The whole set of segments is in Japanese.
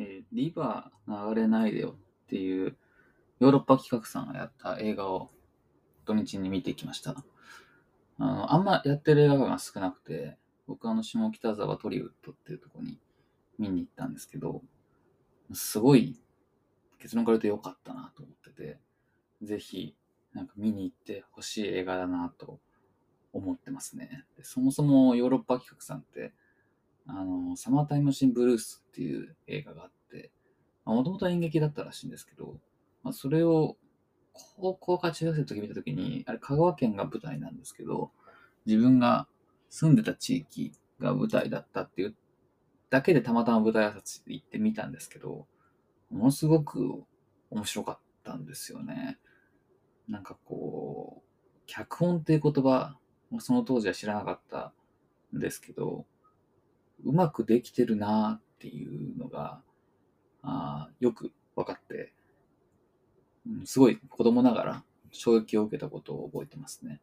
えーリバー流れないでよっていうヨーロッパ企画さんがやった映画を土日に見てきました。あの、あんまやってる映画が少なくて、僕あの下北沢トリウッドっていうとこに見に行ったんですけど、すごい結論から言うと良かったなと思ってて、ぜひなんか見に行ってほしい映画だなと思ってますね。でそもそもヨーロッパ企画さんって、あの、サマータイムシンブルースっていう映画があって、もともと演劇だったらしいんですけど、まあ、それを高校か中学生の時見た時に、あれ香川県が舞台なんですけど、自分が住んでた地域が舞台だったっていうだけでたまたま舞台挨拶行ってみたんですけど、ものすごく面白かったんですよね。なんかこう、脚本っていう言葉、その当時は知らなかったんですけど、うまくできてるなっていうのが、あよく分かって、うんすごい子供ながら衝撃を受けたことを覚えてますね。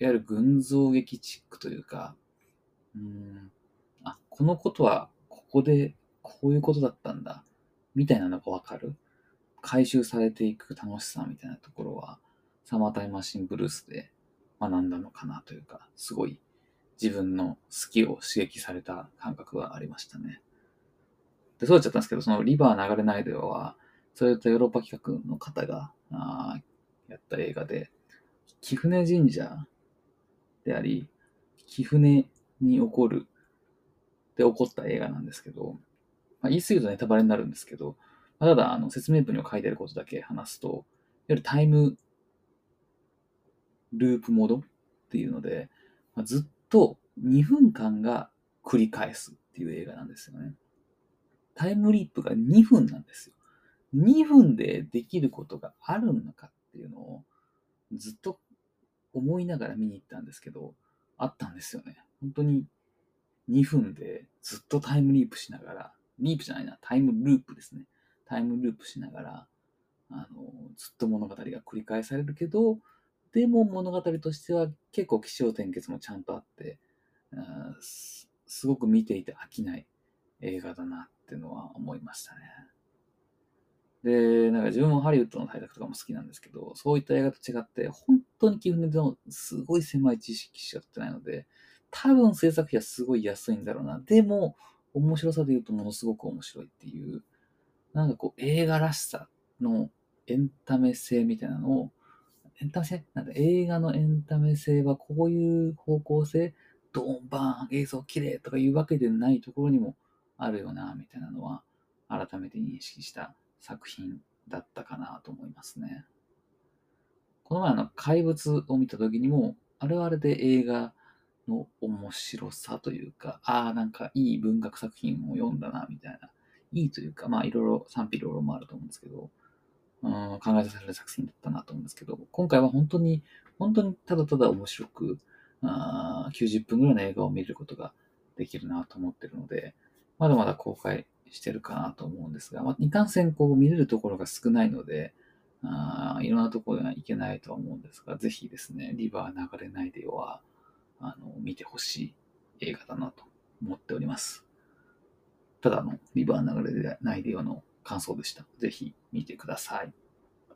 いわゆる群像劇チックというか、うん、あ、このことはここでこういうことだったんだ、みたいなのがわかる。回収されていく楽しさみたいなところは、サマータイムマシンブルースで学んだのかなというか、すごい自分の好きを刺激された感覚がありましたね。で、そうやっちゃったんですけど、そのリバー流れないでは、そういったヨーロッパ企画の方があやった映画で、貴船神社であり、貴船に起こる、で起こった映画なんですけど、まあ、言い過ぎるとネタバレになるんですけど、まあただあの説明文に書いてあることだけ話すと、いわゆるタイムループモードっていうので、まあずっと2分間が繰り返すっていう映画なんですよね。タイムリープが2分なんですよ。2分でできることがあるのかっていうのをずっと思いながら見に行ったんですけど、あったんですよね。本当に2分でずっとタイムリープしながら、リープじゃないな、タイムループですね。タイムループしながら、あの、ずっと物語が繰り返されるけど、でも物語としては結構起承転結もちゃんとあって、すすごく見ていて飽きない映画だなっていうのは思いましたね。で、なんか自分もハリウッドの対策とかも好きなんですけど、そういった映画と違って、本当に基本でもすごい狭い知識しか取ってないので、多分制作費はすごい安いんだろうな。でも、面白さで言うとものすごく面白いっていう、なんかこう映画らしさのエンタメ性みたいなのを、エンタメ性なんか映画のエンタメ性はこういう方向性、ドンバーン、映像綺麗とかいうわけでないところにもあるよな、みたいなのは、改めて認識した作品だったかなと思いますね。この前の怪物を見た時にも、あれはあれで映画の面白さというか、ああ、なんかいい文学作品を読んだな、みたいな。いいというか、まあいろいろ賛否両論もあると思うんですけど、うん、考えさせられる作品だったなと思うんですけど、今回は本当に、本当にただただ面白く、あ90分ぐらいの映画を見ることができるなと思ってるので、まだまだ公開してるかなと思うんですが、まあ、いかんせんこう見れるところが少ないので、あいろんなところには行けないとは思うんですが、ぜひですね、リバー流れないでよは、あの、見てほしい映画だなと思っております。ただ、の、リバー流れないでよの感想でした。ぜひ見てください。